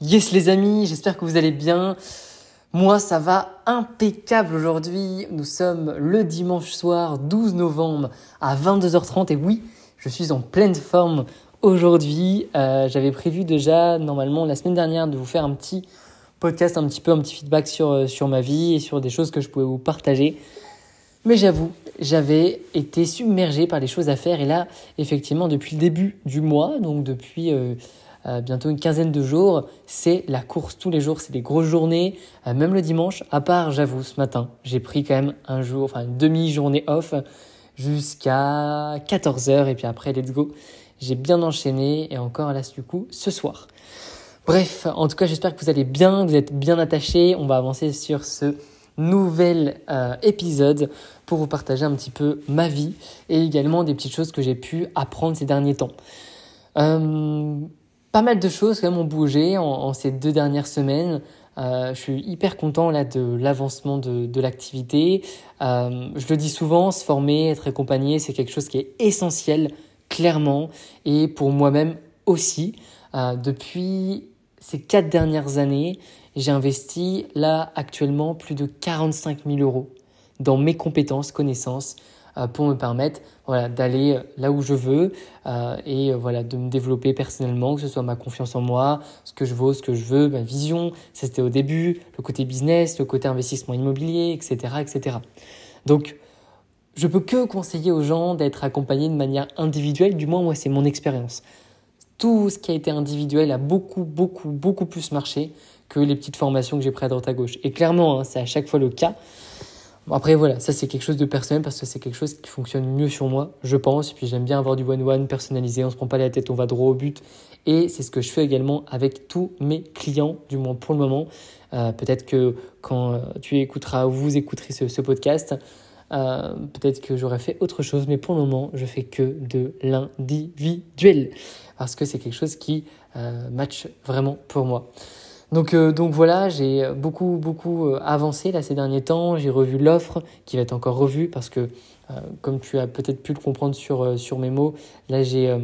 Yes les amis, j'espère que vous allez bien. Moi ça va impeccable aujourd'hui. Nous sommes le dimanche soir 12 novembre à 22h30 et oui, je suis en pleine forme aujourd'hui. Euh, j'avais prévu déjà normalement la semaine dernière de vous faire un petit podcast, un petit peu un petit feedback sur, euh, sur ma vie et sur des choses que je pouvais vous partager. Mais j'avoue, j'avais été submergé par les choses à faire et là, effectivement, depuis le début du mois, donc depuis... Euh, euh, bientôt une quinzaine de jours, c'est la course tous les jours, c'est des grosses journées, euh, même le dimanche, à part, j'avoue, ce matin, j'ai pris quand même un jour, enfin une demi-journée off jusqu'à 14h et puis après, let's go. J'ai bien enchaîné et encore là, du coup, ce soir. Bref, en tout cas, j'espère que vous allez bien, vous êtes bien attachés. On va avancer sur ce nouvel euh, épisode pour vous partager un petit peu ma vie et également des petites choses que j'ai pu apprendre ces derniers temps. Pas mal de choses quand même ont bougé en, ces deux dernières semaines. Euh, je suis hyper content de l'avancement de, l'activité. Euh, je le dis souvent, se former, être accompagné, c'est quelque chose qui est essentiel, clairement, et pour moi-même aussi. Euh, depuis ces quatre dernières années, j'ai investi là actuellement plus de 45 000 euros dans mes compétences, connaissances, pour me permettre voilà, d'aller là où je veux euh, et euh, voilà, de me développer personnellement, que ce soit ma confiance en moi, ce que je vaux, ce que je veux, ma vision. C'était au début, le côté business, le côté investissement immobilier, etc. etc. Donc, je peux que conseiller aux gens d'être accompagnés de manière individuelle, du moins moi c'est mon expérience. Tout ce qui a été individuel a beaucoup, beaucoup, beaucoup plus marché que les petites formations que j'ai prises à droite à gauche. Et clairement, hein, c'est à chaque fois le cas après, voilà, ça c'est quelque chose de personnel parce que c'est quelque chose qui fonctionne mieux sur moi, je pense. Et puis j'aime bien avoir du one-one personnalisé, on se prend pas la tête, on va droit au but. Et c'est ce que je fais également avec tous mes clients, du moins pour le moment. Euh, peut-être que quand euh, tu écouteras ou vous écouterez ce, podcast, euh, peut-être que j'aurai fait autre chose, mais pour le moment, je fais que de l'individuel parce que c'est quelque chose qui match vraiment pour moi. Donc, euh, donc voilà, j'ai beaucoup, beaucoup euh, avancé là ces derniers temps. J'ai revu l'offre qui va être encore revue parce que, euh, comme tu as peut-être pu le comprendre sur, sur mes mots, là j'ai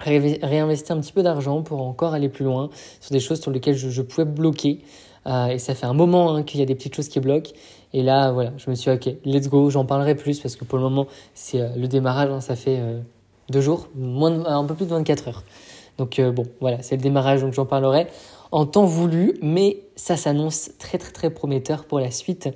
réinvesti un petit peu d'argent pour encore aller plus loin sur des choses sur lesquelles je, pouvais bloquer. et ça fait un moment hein, qu'il y a des petites choses qui bloquent. Et là, voilà, je me suis dit, ok, let's go, j'en parlerai plus parce que pour le moment, c'est le démarrage, hein, ça fait deux jours, moins un peu plus de 24 heures. Donc bon, voilà, c'est le démarrage, donc j'en parlerai en temps voulu, mais ça s'annonce très très très prometteur pour la suite,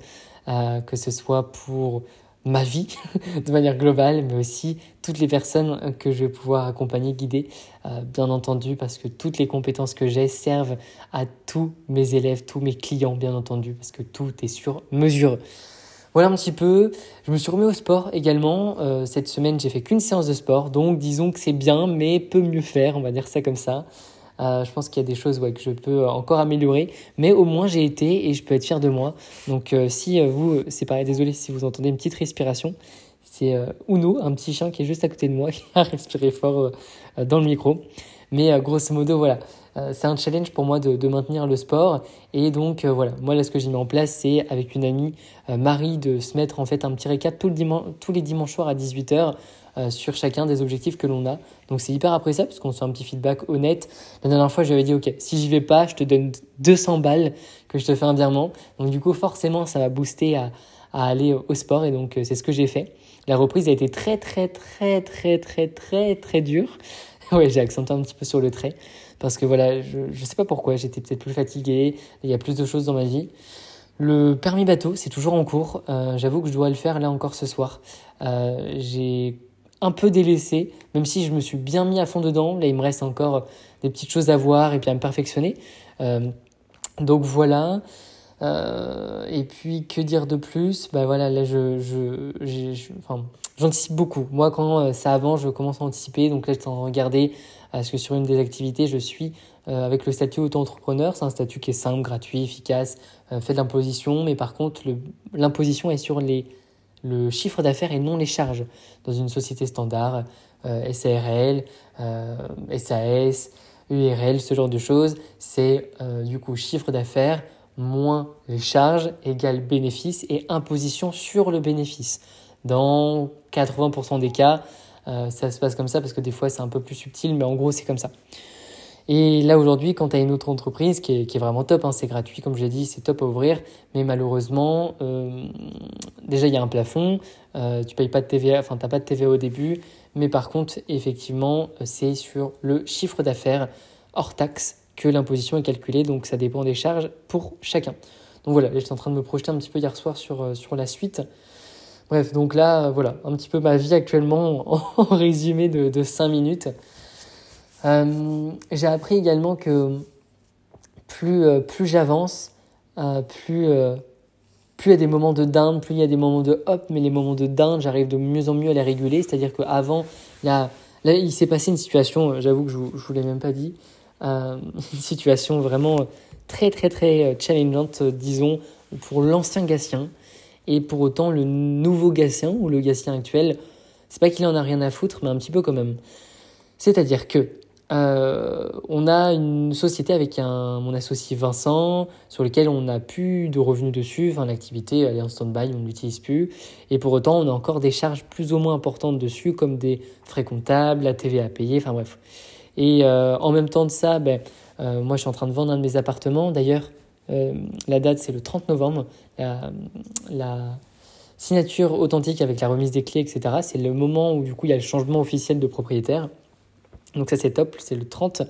euh, que ce soit pour ma vie de manière globale, mais aussi toutes les personnes que je vais pouvoir accompagner, guider, euh, bien entendu, parce que toutes les compétences que j'ai servent à tous mes élèves, tous mes clients, bien entendu, parce que tout est sur mesure. Voilà un petit peu. Je me suis remis au sport également. Euh, cette semaine, j'ai fait qu'une séance de sport, donc disons que c'est bien, mais peut mieux faire, on va dire ça comme ça. Euh, je pense qu'il y a des choses que je peux encore améliorer, mais au moins j'ai été et je peux être fier de moi. Donc euh, si euh, vous, c'est pareil, désolé si vous entendez une petite respiration, c'est Uno, un petit chien qui est juste à côté de moi, qui a respiré fort dans le micro. Mais grosso modo, voilà, c'est un challenge pour moi de, maintenir le sport. Et donc voilà, moi là ce que j'ai mis en place, c'est avec une amie, Marie, de se mettre en fait un petit récap tous les dimanches soirs à 18h euh, sur chacun des objectifs que l'on a. Donc c'est hyper appréciable parce qu'on se fait un petit feedback honnête. La dernière fois, j'avais dit, OK, si j'y vais pas, je te donne 200 balles que je te fais un virement. Donc du coup, forcément, ça va booster à, à aller au sport et donc euh, c'est ce que j'ai fait. La reprise a été très, très, très, très, très, très, très dure. ouais, j'ai accentué un petit peu sur le trait parce que voilà, je ne sais pas pourquoi, j'étais peut-être plus fatigué, il y a plus de choses dans ma vie. Le permis bateau, c'est toujours en cours. Euh, j'avoue que je dois le faire là encore ce soir. J'ai un peu délaissé, même si je me suis bien mis à fond dedans. Là, il me reste encore des petites choses à voir et puis à me perfectionner. Euh, donc voilà. Euh, et puis que dire de plus? Bah voilà, là je, je, j'anticipe beaucoup. Moi, quand euh, ça avance, je commence à anticiper. Donc là, je t'en regarder parce que sur une des activités, je suis avec le statut auto-entrepreneur. C'est un statut qui est simple, gratuit, efficace, fait de l'imposition. Mais par contre, l'imposition est sur les le chiffre d'affaires et non les charges. Dans une société standard, euh, SARL, SAS, URL, ce genre de choses, c'est euh, du coup chiffre d'affaires moins les charges égale bénéfice et imposition sur le bénéfice. Dans 80% des cas, euh, ça se passe comme ça parce que des fois c'est un peu plus subtil, mais en gros c'est comme ça. Et là aujourd'hui, quand tu as une autre entreprise qui est, vraiment top, hein, c'est gratuit comme j'ai dit, c'est top à ouvrir, mais malheureusement, euh, déjà il y a un plafond, euh, tu payes pas de TVA, enfin t'as pas de TVA au début, mais par contre effectivement c'est sur le chiffre d'affaires hors taxe que l'imposition est calculée, donc ça dépend des charges pour chacun. Donc voilà, j'étais en train de me projeter un petit peu hier soir sur, euh, sur la suite. Bref, donc là, voilà, un petit peu ma vie actuellement en, résumé de, de 5 minutes. Euh, j'ai appris également que plus, euh, plus j'avance, euh, plus, plus il y a des moments de dinde, plus il y a des moments de hop, mais les moments de dinde, j'arrive de mieux en mieux à les réguler. C'est-à-dire qu'avant, il s'est passé une situation, j'avoue que je ne vous l'ai même pas dit, une situation vraiment très très très challengeante, disons, pour l'ancien Gatien. Et pour autant, le nouveau Gatien, ou le Gatien actuel, c'est pas qu'il en a rien à foutre, mais un petit peu quand même. C'est-à-dire que euh, on a une société avec un, mon associé Vincent, sur lequel on n'a plus de revenus dessus. Enfin, l'activité, elle est en stand-by, on ne l'utilise plus. Et pour autant, on a encore des charges plus ou moins importantes dessus, comme des frais comptables, la TV à payer, enfin bref. Et euh, en même temps de ça, ben, euh, moi, je suis en train de vendre un de mes appartements. D'ailleurs, la date, c'est le 30 novembre. La, la, signature authentique avec la remise des clés, etc., c'est le moment où, du coup, il y a le changement officiel de propriétaire. Donc ça c'est top, c'est le 30.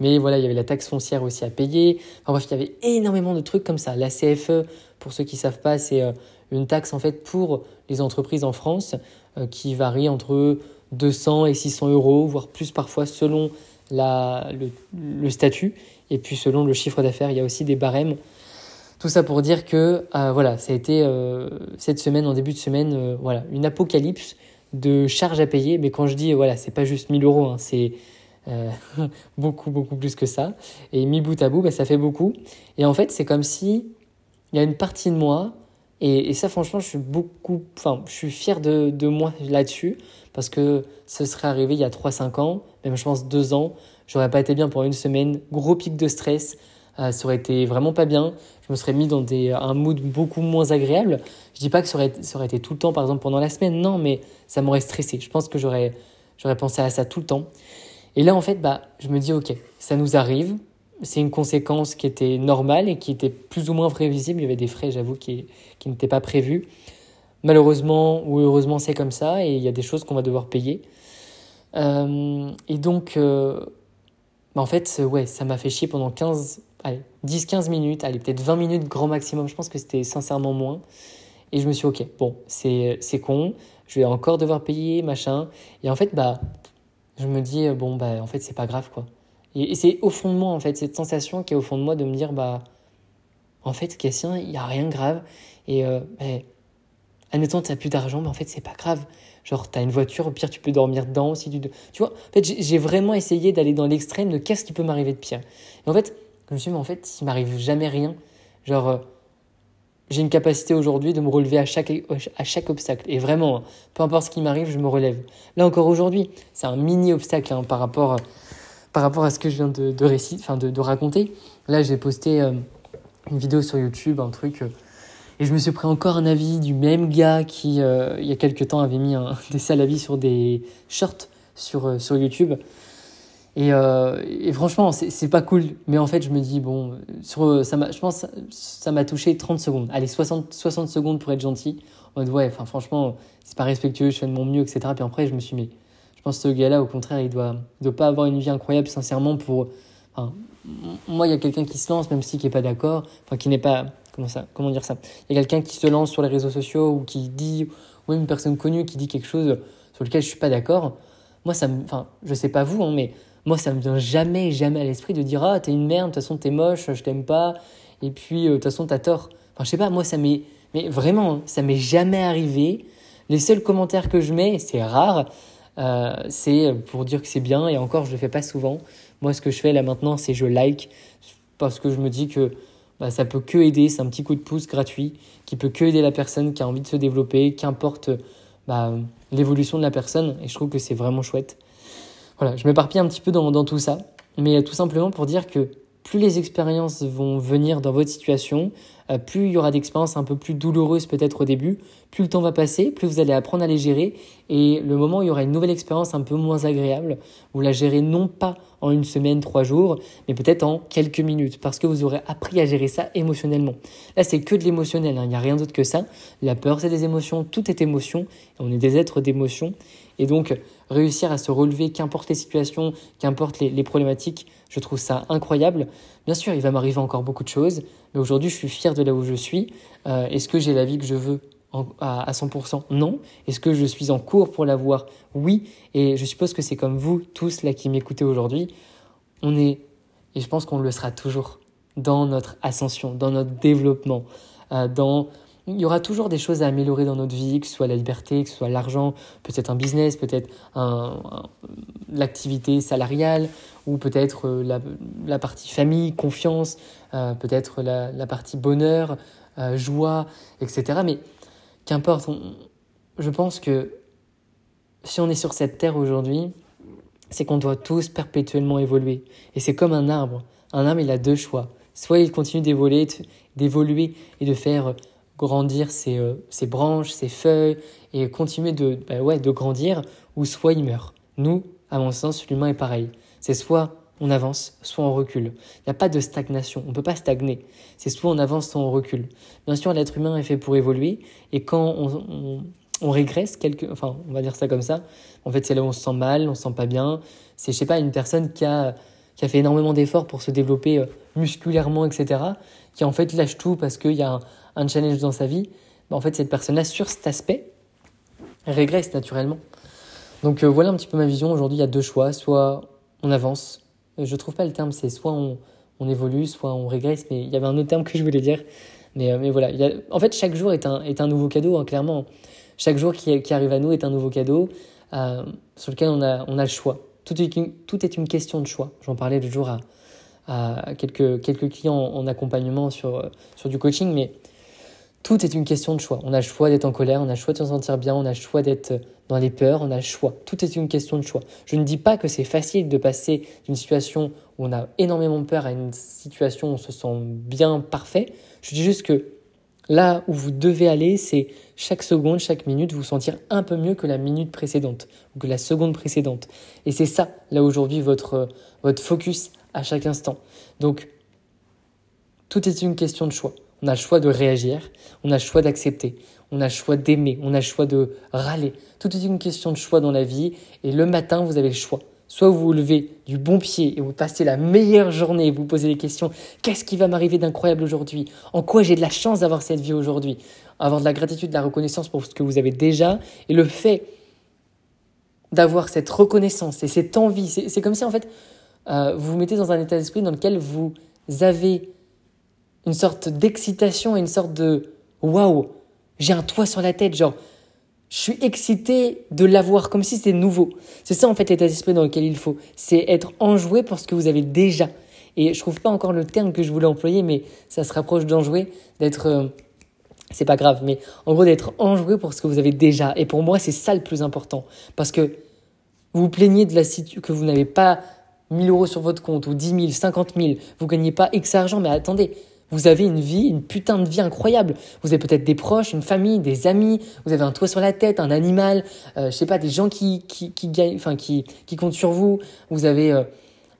Mais voilà, il y avait la taxe foncière aussi à payer. Enfin bref, il y avait énormément de trucs comme ça. La CFE, pour ceux qui ne savent pas, c'est euh, une taxe en fait pour les entreprises en France euh, qui varie entre 200 et 600 euros, voire plus parfois selon la, le, statut et puis selon le chiffre d'affaires. Il y a aussi des barèmes. Tout ça pour dire que euh, voilà, ça a été cette semaine, en début de semaine, voilà, une apocalypse de charges à payer. Mais quand je dis, voilà, c'est pas juste 1000 euros, hein, c'est euh, beaucoup, beaucoup plus que ça. Et mis bout à bout, bah, ça fait beaucoup. Et en fait, c'est comme si il y a une partie de moi, et, ça, franchement, je suis beaucoup, enfin, je suis fier de, de moi là-dessus, parce que ce serait arrivé il y a 3-5 ans, même je pense 2 ans, j'aurais pas été bien pour une semaine, gros pic de stress, euh, ça aurait été vraiment pas bien. Je me serais mis dans des, un mood beaucoup moins agréable. Je dis pas que ça aurait, été tout le temps, par exemple, pendant la semaine. Non, mais ça m'aurait stressé. Je pense que j'aurais, pensé à ça tout le temps. Et là, en fait, bah, je me dis, OK, ça nous arrive. C'est une conséquence qui était normale et qui était plus ou moins prévisible. Il y avait des frais, j'avoue, qui, qui n'étaient pas prévus. Malheureusement ou heureusement, c'est comme ça et il y a des choses qu'on va devoir payer. Euh, et donc, euh, bah, en fait, ouais, ça m'a fait chier pendant 15, allez, 10-15 minutes, allez, peut-être 20 minutes grand maximum. Je pense que c'était sincèrement moins. Et je me suis ok, bon, c'est con, je vais encore devoir payer, machin. Et en fait, bah, je me dis, bon, bah, en fait, c'est pas grave, quoi. Et, c'est au fond de moi, en fait, cette sensation qui est au fond de moi de me dire, bah, en fait, Cassien, il n'y a rien de grave. Et, euh, bah, admettons, tu n'as plus d'argent, mais en fait, c'est pas grave. Genre, tu as une voiture, au pire, tu peux dormir dedans si tu. Tu vois, en fait, j'ai vraiment essayé d'aller dans l'extrême de qu'est-ce qui peut m'arriver de pire. Et en fait, je me suis dit, mais en fait, il m'arrive jamais rien. Genre, euh, j'ai une capacité aujourd'hui de me relever à chaque, à chaque obstacle. Et vraiment, peu importe ce qui m'arrive, je me relève. Là encore aujourd'hui, c'est un mini obstacle hein, par, rapport, par rapport à ce que je viens de, de, enfin de, raconter. Là, j'ai posté euh, une vidéo sur YouTube, un truc. Euh, et je me suis pris encore un avis du même gars qui, il y a quelques temps, avait mis des sales avis sur des shorts sur, sur YouTube. Et, euh, et, franchement, c'est pas cool. Mais en fait, je me dis, bon, sur, ça je pense ça m'a touché 30 secondes. Allez, 60, 60 secondes pour être gentil. En mode, ouais, franchement, c'est pas respectueux, je fais de mon mieux, etc. Puis après, je me suis mis. Je pense que ce gars-là, au contraire, il doit, doit pas avoir une vie incroyable, sincèrement, pour. Moi, il y a quelqu'un qui se lance, même si qui est pas d'accord, enfin, qui n'est pas. Comment, ça, comment dire ça? Il y a quelqu'un qui se lance sur les réseaux sociaux ou qui dit. Ou une personne connue qui dit quelque chose sur lequel je suis pas d'accord. Moi, ça me. Enfin, je sais pas vous, hein, mais moi, ça me vient jamais, jamais à l'esprit de dire Ah, t'es une merde, de toute façon, t'es moche, je t'aime pas, et puis, euh, de toute façon, t'as tort. Enfin, je sais pas, moi, ça m'est. Mais vraiment, ça m'est jamais arrivé. Les seuls commentaires que je mets, c'est rare, euh, c'est pour dire que c'est bien, et encore, je le fais pas souvent. Moi, ce que je fais là maintenant, c'est je like, parce que je me dis que bah, ça peut que aider, c'est un petit coup de pouce gratuit, qui peut que aider la personne qui a envie de se développer, qu'importe bah, l'évolution de la personne, et je trouve que c'est vraiment chouette. Voilà, je m'éparpille un petit peu dans, tout ça, mais tout simplement pour dire que plus les expériences vont venir dans votre situation, euh, plus il y aura d'expériences un peu plus douloureuses peut-être au début, plus le temps va passer, plus vous allez apprendre à les gérer. Et le moment où il y aura une nouvelle expérience un peu moins agréable, vous la gérez non pas en une semaine, trois jours, mais peut-être en quelques minutes, parce que vous aurez appris à gérer ça émotionnellement. Là, c'est que de l'émotionnel, hein. il n'y a rien d'autre que ça. La peur, c'est des émotions, tout est émotion, on est des êtres d'émotion. Et donc, réussir à se relever, qu'importe les situations, qu'importe les, problématiques, je trouve ça incroyable. Bien sûr, il va m'arriver encore beaucoup de choses, mais aujourd'hui, je suis fier de là où je suis. Euh, est-ce que j'ai la vie que je veux à, 100% Non. Est-ce que je suis en cours pour l'avoir? Oui. Et je suppose que c'est comme vous tous là qui m'écoutez aujourd'hui. On est, et je pense qu'on le sera toujours, dans notre ascension, dans notre développement, euh, dans il y aura toujours des choses à améliorer dans notre vie, que ce soit la liberté, que ce soit l'argent, peut-être un business, peut-être l'activité salariale, ou peut-être euh, la, partie famille, confiance, euh, peut-être la, partie bonheur, euh, joie, etc. Mais qu'importe, je pense que si on est sur cette terre aujourd'hui, c'est qu'on doit tous perpétuellement évoluer. Et c'est comme un arbre. Un arbre, il a deux choix. Soit il continue d'évoluer, d'évoluer et de faire grandir ses, euh, ses, branches, ses feuilles et continuer de, bah ouais, de grandir, ou soit il meurt. Nous, à mon sens, l'humain est pareil. C'est soit on avance, soit on recule. Il n'y a pas de stagnation, on ne peut pas stagner. C'est soit on avance, soit on recule. Bien sûr, l'être humain est fait pour évoluer, et quand on, on, régresse, quelque, enfin, on va dire ça comme ça, en fait, c'est là où on se sent mal, on se sent pas bien. C'est, je sais pas, une personne qui a, qui a fait énormément d'efforts pour se développer euh, musculairement, etc., qui en fait lâche tout parce qu'il y a un, un challenge dans sa vie, bah, en fait, cette personne-là, sur cet aspect, régresse naturellement. Donc euh, voilà un petit peu ma vision. Aujourd'hui, il y a deux choix. Soit on avance. Je trouve pas le terme, c'est soit on, on, évolue, soit on régresse. Mais il y avait un autre terme que je voulais dire. Mais, euh, mais voilà. En fait, chaque jour est un, est un nouveau cadeau, hein, clairement. Chaque jour qui, arrive à nous est un nouveau cadeau euh, sur lequel on a, on a le choix. Tout est, une, tout est une question de choix. J'en parlais le jour à, à quelques, quelques clients en, en accompagnement sur, sur du coaching. Mais tout est une question de choix. On a le choix d'être en colère, on a le choix de se sentir bien, on a le choix d'être dans les peurs, on a le choix. Tout est une question de choix. Je ne dis pas que c'est facile de passer d'une situation où on a énormément peur à une situation où on se sent bien parfait. Je dis juste que là où vous devez aller, c'est chaque seconde, chaque minute, vous sentir un peu mieux que la minute précédente ou que la seconde précédente. Et c'est ça, là aujourd'hui, votre, votre focus à chaque instant. Donc, tout est une question de choix. On a le choix de réagir, on a le choix d'accepter, on a le choix d'aimer, on a le choix de râler. Tout est une question de choix dans la vie et le matin, vous avez le choix. Soit vous vous levez du bon pied et vous passez la meilleure journée et vous posez des questions. Qu'est-ce qui va m'arriver d'incroyable aujourd'hui? En quoi j'ai de la chance d'avoir cette vie aujourd'hui? Avoir de la gratitude, de la reconnaissance pour ce que vous avez déjà. Et le fait d'avoir cette reconnaissance et cette envie, c'est comme si en fait, euh, vous vous mettez dans un état d'esprit dans lequel vous avez une sorte d'excitation une sorte de waouh, j'ai un toit sur la tête, genre je suis excité de l'avoir comme si c'était nouveau. C'est ça en fait l'état d'esprit dans lequel il faut, c'est être enjoué pour ce que vous avez déjà. Et je trouve pas encore le terme que je voulais employer, mais ça se rapproche d'enjoué, d'être euh, c'est pas grave, mais en gros d'être enjoué pour ce que vous avez déjà. Et pour moi, c'est ça le plus important. Parce que vous vous plaignez de la situation, que vous n'avez pas 1000 euros sur votre compte, ou 10 000, 50 000, vous gagnez pas X argent, mais attendez, vous avez une vie, une putain de vie incroyable. Vous avez peut-être des proches, une famille, des amis, vous avez un toit sur la tête, un animal, euh, je sais pas, des gens qui, qui, gagnent, enfin, qui, qui comptent sur vous. Vous avez euh,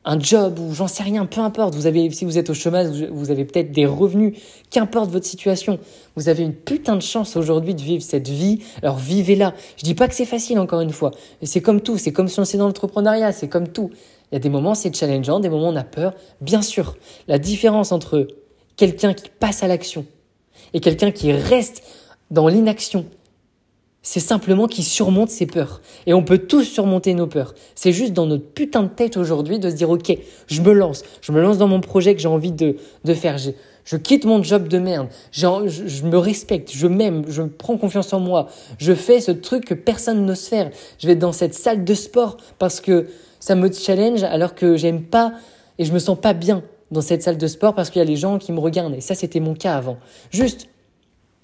un job ou j'en sais rien, peu importe. Vous avez, si vous êtes au chômage, vous avez peut-être des revenus, qu'importe votre situation. Vous avez une putain de chance aujourd'hui de vivre cette vie. Alors vivez-la. Je dis pas que c'est facile, encore une fois. C'est comme tout. C'est comme si on était dans l'entrepreneuriat. C'est comme tout. Il y a des moments, c'est challengeant, des moments, on a peur. Bien sûr. La différence entre quelqu'un qui passe à l'action et quelqu'un qui reste dans l'inaction. C'est simplement qui surmonte ses peurs. Et on peut tous surmonter nos peurs. C'est juste dans notre putain de tête aujourd'hui de se dire, OK, je me lance. Je me lance dans mon projet que j'ai envie de, faire. Je, quitte mon job de merde. Je, je, me respecte. Je m'aime. Je prends confiance en moi. Je fais ce truc que personne n'ose faire. Je vais dans cette salle de sport parce que ça me challenge alors que j'aime pas et je me sens pas bien dans cette salle de sport parce qu'il y a les gens qui me regardent. Et ça, c'était mon cas avant. Juste,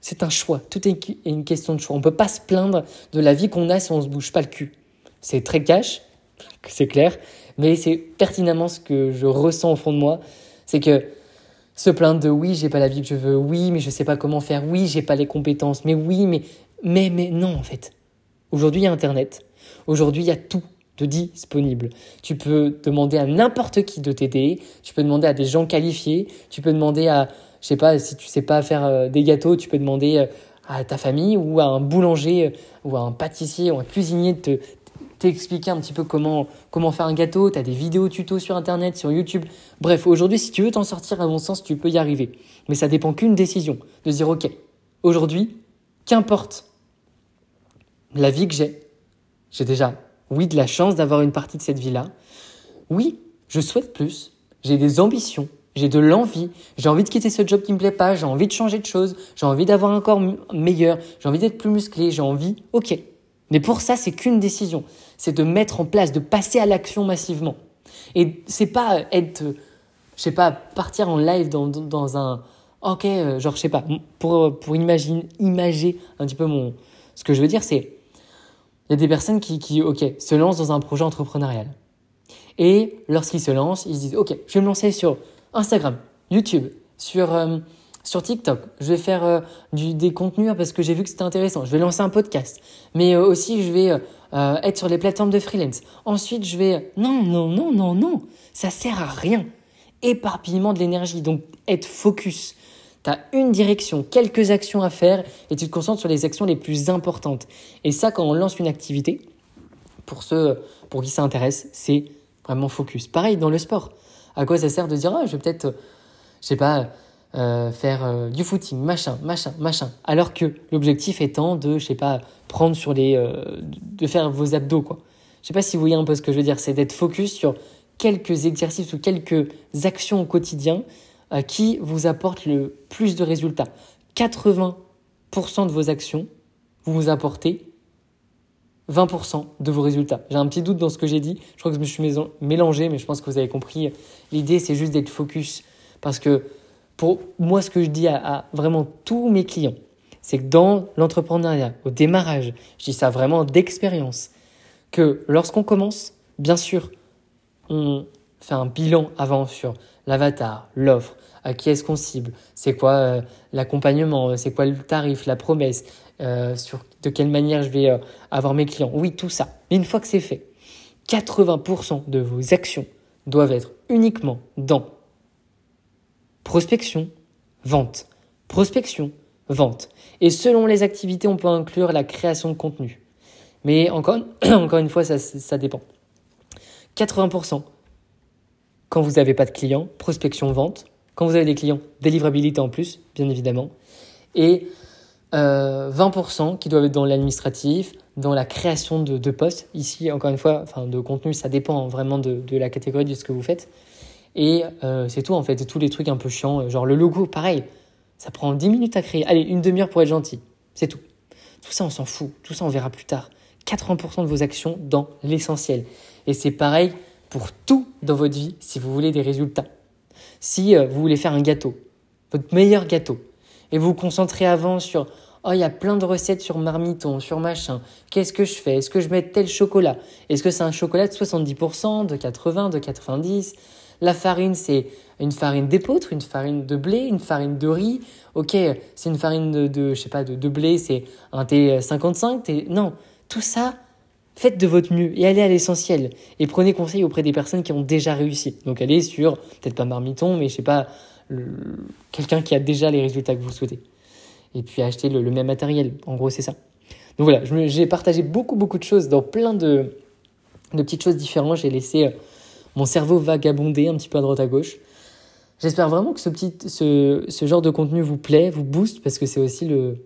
c'est un choix. Tout est une question de choix. On ne peut pas se plaindre de la vie qu'on a si on ne se bouge pas le cul. C'est très cash, c'est clair, mais c'est pertinemment ce que je ressens au fond de moi. C'est que se plaindre de oui, j'ai pas la vie que je veux, oui, mais je sais pas comment faire, oui, j'ai pas les compétences, mais oui, mais, mais, mais non, en fait. Aujourd'hui, il y a Internet. Aujourd'hui, il y a tout de disponible. Tu peux demander à n'importe qui de t'aider. Tu peux demander à des gens qualifiés. Tu peux demander à, je sais pas, si tu sais pas faire euh, des gâteaux, tu peux demander euh, à ta famille ou à un boulanger euh, ou à un pâtissier ou un cuisinier de te, t'expliquer un petit peu comment, comment faire un gâteau. Tu as des vidéos tutos sur Internet, sur YouTube. Bref, aujourd'hui, si tu veux t'en sortir, à mon sens, tu peux y arriver. Mais ça dépend qu'une décision. De dire, OK, aujourd'hui, qu'importe la vie que j'ai, j'ai déjà, oui, de la chance d'avoir une partie de cette vie-là. Oui, je souhaite plus. J'ai des ambitions. J'ai de l'envie. J'ai envie de quitter ce job qui me plaît pas. J'ai envie de changer de choses. J'ai envie d'avoir un corps meilleur. J'ai envie d'être plus musclé. J'ai envie. Ok. Mais pour ça, c'est qu'une décision. C'est de mettre en place, de passer à l'action massivement. Et c'est pas être, je sais pas, partir en live dans, dans un, ok, euh, genre, je sais pas, pour, pour imaginer, imager un petit peu mon, ce que je veux dire, c'est, il y a des personnes qui, ok, se lancent dans un projet entrepreneurial. Et lorsqu'ils se lancent, ils se disent, ok, je vais me lancer sur Instagram, YouTube, sur, euh, sur TikTok. Je vais faire euh, des contenus parce que j'ai vu que c'était intéressant. Je vais lancer un podcast. Mais euh, aussi, je vais être sur les plateformes de freelance. Ensuite, je vais... Non, non, non, non, non. Ça sert à rien. Éparpillement de l'énergie. Donc, être focus. Tu as une direction, quelques actions à faire et tu te concentres sur les actions les plus importantes. Et ça, quand on lance une activité, pour ceux pour qui ça intéresse, c'est vraiment focus. Pareil dans le sport. À quoi ça sert de dire, ah, je vais peut-être, je sais pas, euh, faire euh, du footing, machin, machin, machin. Alors que l'objectif étant de, je sais pas, prendre sur les, euh, de faire vos abdos, quoi. Je sais pas si vous voyez un peu ce que je veux dire, c'est d'être focus sur quelques exercices ou quelques actions au quotidien qui vous apportent le plus de résultats. 80% de vos actions, vous vous apportez 20% de vos résultats. J'ai un petit doute dans ce que j'ai dit. Je crois que je me suis mélangé, mais je pense que vous avez compris. L'idée, c'est juste d'être focus. Parce que pour moi, ce que je dis à, vraiment tous mes clients, c'est que dans l'entrepreneuriat, au démarrage, je dis ça vraiment d'expérience, que lorsqu'on commence, bien sûr, on fait un bilan avant sur l'avatar, l'offre, à qui est-ce qu'on cible, c'est quoi euh, l'accompagnement, c'est quoi le tarif, la promesse, euh, sur de quelle manière je vais euh, avoir mes clients. Oui, tout ça. Mais une fois que c'est fait, 80% de vos actions doivent être uniquement dans prospection, vente, prospection, vente. Et selon les activités, on peut inclure la création de contenu. Mais encore, encore une fois, ça dépend. 80% quand vous n'avez pas de clients, prospection, vente. Quand vous avez des clients, délivrabilité en plus, bien évidemment. Et 20% euh, qui doivent être dans l'administratif, dans la création de, de, postes. Ici, encore une fois, enfin, de contenu, ça dépend vraiment de, de, la catégorie de ce que vous faites. Et euh, c'est tout en fait, tous les trucs un peu chiants, euh, genre le logo, pareil, ça prend 10 minutes à créer. Allez, une demi-heure pour être gentil, c'est tout. Tout ça, on s'en fout, tout ça, on verra plus tard. 80% de vos actions dans l'essentiel. Et c'est pareil pour tout dans votre vie si vous voulez des résultats. Si vous voulez faire un gâteau, votre meilleur gâteau, et vous vous concentrez avant sur Oh, il y a plein de recettes sur marmiton, sur machin. Qu'est-ce que je fais? Est-ce que je mets tel chocolat? Est-ce que c'est un chocolat de 70%, de 80%, de 90% La farine, c'est une farine d'épeautre, une farine de blé, une farine de riz. Ok, c'est une farine de, de, je sais pas, de, de blé, c'est un T55. T... Non, tout ça, faites de votre mieux et allez à l'essentiel. Et prenez conseil auprès des personnes qui ont déjà réussi. Donc allez sur, peut-être pas marmiton, mais je sais pas, quelqu'un qui a déjà les résultats que vous souhaitez et puis acheter le, même matériel. En gros, c'est ça. Donc voilà, j'ai partagé beaucoup, beaucoup de choses dans plein de, de petites choses différentes. J'ai laissé euh, mon cerveau vagabonder un petit peu à droite à gauche. J'espère vraiment que ce, petit, ce, ce, genre de contenu vous plaît, vous booste, parce que c'est aussi le,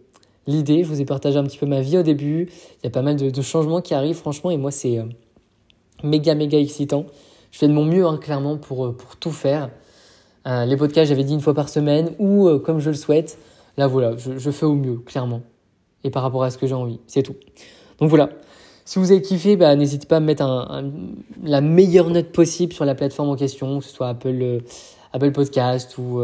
l'idée. Je vous ai partagé un petit peu ma vie au début. Il y a pas mal de, changements qui arrivent, franchement, et moi, c'est euh, méga, méga excitant. Je fais de mon mieux, hein, clairement, pour, euh, pour tout faire. les podcasts, j'avais dit une fois par semaine, ou comme je le souhaite. Là, voilà, je, fais au mieux, clairement. Et par rapport à ce que j'ai envie, c'est tout. Donc voilà. Si vous avez kiffé, bah, n'hésitez pas à mettre la meilleure note possible sur la plateforme en question, que ce soit Apple, euh, Apple Podcast ou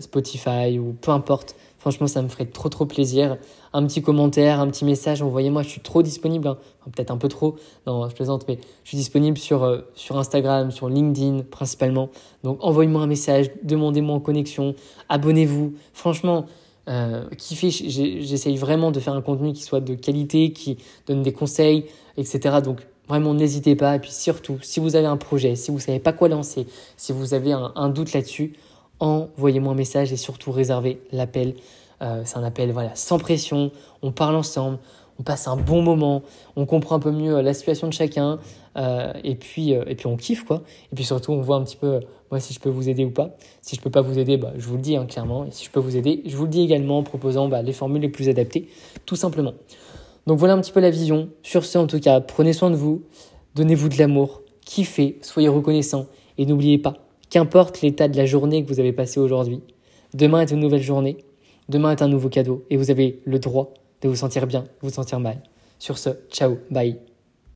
Spotify ou peu importe. Franchement, ça me ferait trop trop plaisir. Un petit commentaire, un petit message, envoyez-moi. Je suis trop disponible, hein. peut-être un peu trop. Non, je plaisante, mais je suis disponible sur, euh, sur Instagram, sur LinkedIn principalement. Donc envoyez-moi un message, demandez-moi en connexion, abonnez-vous. Franchement, euh, kiffez. J'essaye vraiment de faire un contenu qui soit de qualité, qui donne des conseils, etc. Donc Vraiment, n'hésitez pas. Et puis surtout, si vous avez un projet, si vous ne savez pas quoi lancer, si vous avez un doute là-dessus, envoyez-moi un message et surtout réservez l'appel. Euh, c'est un appel voilà, sans pression, on parle ensemble, on passe un bon moment, on comprend un peu mieux euh, la situation de chacun euh, et, puis, et puis on kiffe quoi. Et puis surtout on voit un petit peu moi si je peux vous aider ou pas. Si je peux pas vous aider, bah, je vous le dis hein, clairement. Et si je peux vous aider, je vous le dis également en proposant bah, les formules les plus adaptées, tout simplement. Donc voilà un petit peu la vision. Sur ce en tout cas, prenez soin de vous, donnez-vous de l'amour, kiffez, soyez reconnaissants. Et n'oubliez pas, Qu'importe l'état de la journée que vous avez passée aujourd'hui, demain est une nouvelle journée, demain est un nouveau cadeau. Et vous avez le droit de vous sentir bien, vous sentir mal. Sur ce, ciao, bye.